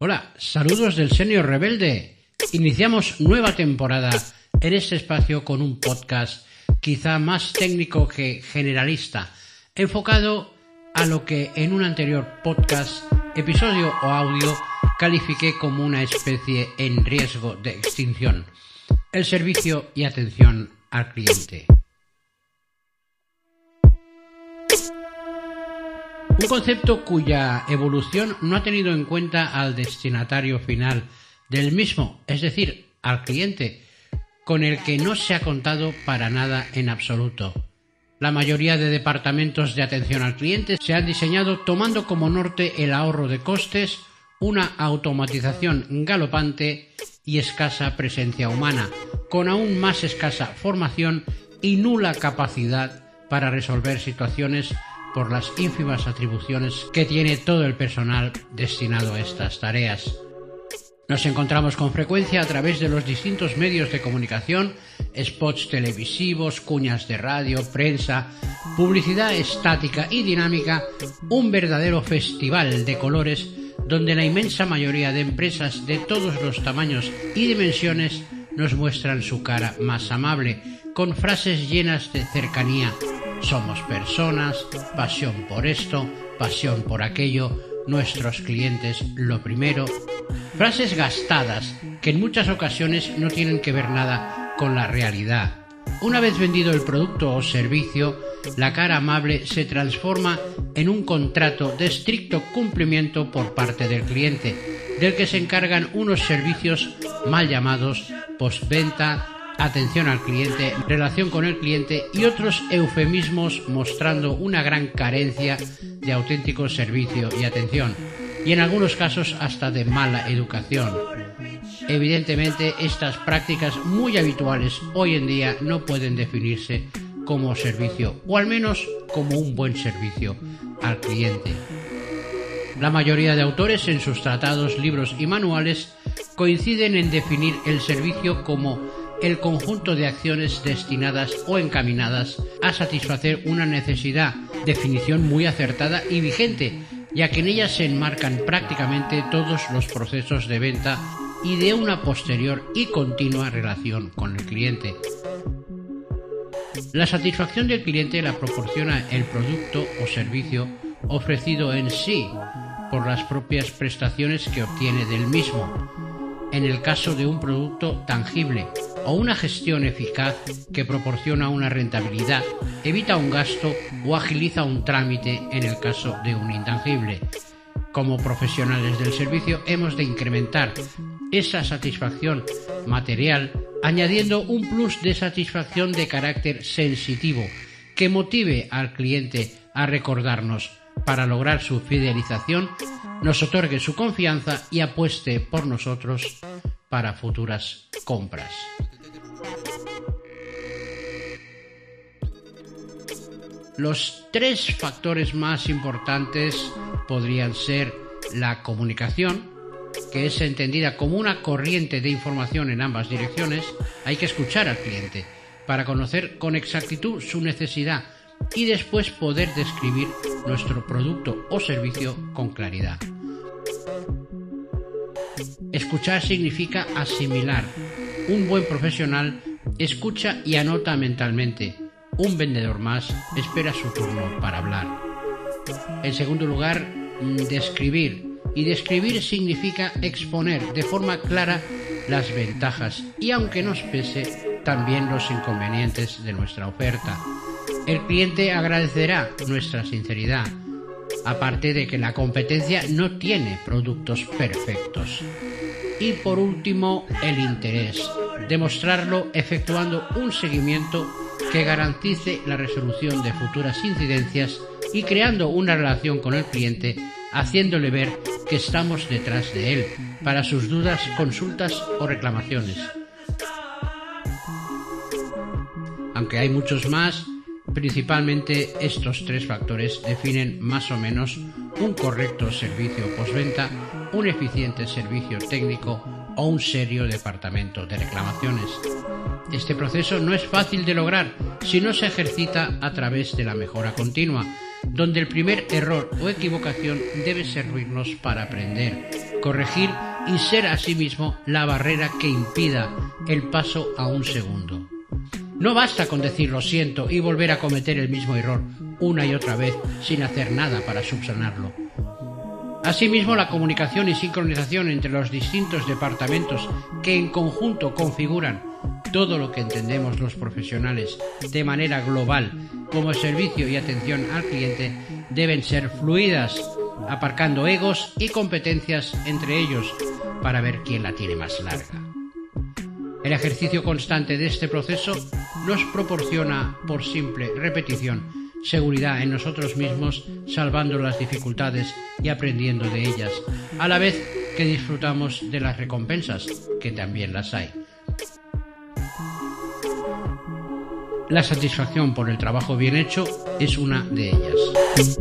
Hola, saludos del Senior Rebelde. Iniciamos nueva temporada en este espacio con un podcast quizá más técnico que generalista, enfocado a lo que en un anterior podcast, episodio o audio califiqué como una especie en riesgo de extinción, el servicio y atención al cliente. Un concepto cuya evolución no ha tenido en cuenta al destinatario final del mismo, es decir, al cliente, con el que no se ha contado para nada en absoluto. La mayoría de departamentos de atención al cliente se han diseñado tomando como norte el ahorro de costes, una automatización galopante y escasa presencia humana, con aún más escasa formación y nula capacidad para resolver situaciones por las ínfimas atribuciones que tiene todo el personal destinado a estas tareas. Nos encontramos con frecuencia a través de los distintos medios de comunicación, spots televisivos, cuñas de radio, prensa, publicidad estática y dinámica, un verdadero festival de colores donde la inmensa mayoría de empresas de todos los tamaños y dimensiones nos muestran su cara más amable, con frases llenas de cercanía, somos personas, pasión por esto, pasión por aquello, nuestros clientes lo primero. Frases gastadas que en muchas ocasiones no tienen que ver nada con la realidad. Una vez vendido el producto o servicio, la cara amable se transforma en un contrato de estricto cumplimiento por parte del cliente, del que se encargan unos servicios mal llamados postventa, atención al cliente, relación con el cliente y otros eufemismos mostrando una gran carencia de auténtico servicio y atención, y en algunos casos hasta de mala educación. Evidentemente, estas prácticas muy habituales hoy en día no pueden definirse como servicio, o al menos como un buen servicio al cliente. La mayoría de autores en sus tratados, libros y manuales coinciden en definir el servicio como el conjunto de acciones destinadas o encaminadas a satisfacer una necesidad, definición muy acertada y vigente, ya que en ella se enmarcan prácticamente todos los procesos de venta y de una posterior y continua relación con el cliente. La satisfacción del cliente la proporciona el producto o servicio ofrecido en sí por las propias prestaciones que obtiene del mismo, en el caso de un producto tangible, o una gestión eficaz que proporciona una rentabilidad, evita un gasto o agiliza un trámite en el caso de un intangible. Como profesionales del servicio hemos de incrementar esa satisfacción material añadiendo un plus de satisfacción de carácter sensitivo que motive al cliente a recordarnos para lograr su fidelización, nos otorgue su confianza y apueste por nosotros para futuras compras. Los tres factores más importantes podrían ser la comunicación, que es entendida como una corriente de información en ambas direcciones. Hay que escuchar al cliente para conocer con exactitud su necesidad y después poder describir nuestro producto o servicio con claridad. Escuchar significa asimilar. Un buen profesional escucha y anota mentalmente un vendedor más espera su turno para hablar. En segundo lugar, describir. Y describir significa exponer de forma clara las ventajas y, aunque nos pese, también los inconvenientes de nuestra oferta. El cliente agradecerá nuestra sinceridad, aparte de que la competencia no tiene productos perfectos. Y por último, el interés, demostrarlo efectuando un seguimiento que garantice la resolución de futuras incidencias y creando una relación con el cliente, haciéndole ver que estamos detrás de él para sus dudas, consultas o reclamaciones. Aunque hay muchos más, principalmente estos tres factores definen más o menos un correcto servicio postventa, un eficiente servicio técnico o un serio departamento de reclamaciones. Este proceso no es fácil de lograr si no se ejercita a través de la mejora continua, donde el primer error o equivocación debe servirnos para aprender, corregir y ser asimismo la barrera que impida el paso a un segundo. No basta con decir lo siento y volver a cometer el mismo error una y otra vez sin hacer nada para subsanarlo. Asimismo, la comunicación y sincronización entre los distintos departamentos que en conjunto configuran todo lo que entendemos los profesionales de manera global como servicio y atención al cliente deben ser fluidas, aparcando egos y competencias entre ellos para ver quién la tiene más larga. El ejercicio constante de este proceso nos proporciona, por simple repetición, seguridad en nosotros mismos, salvando las dificultades y aprendiendo de ellas, a la vez que disfrutamos de las recompensas, que también las hay. La satisfacción por el trabajo bien hecho es una de ellas.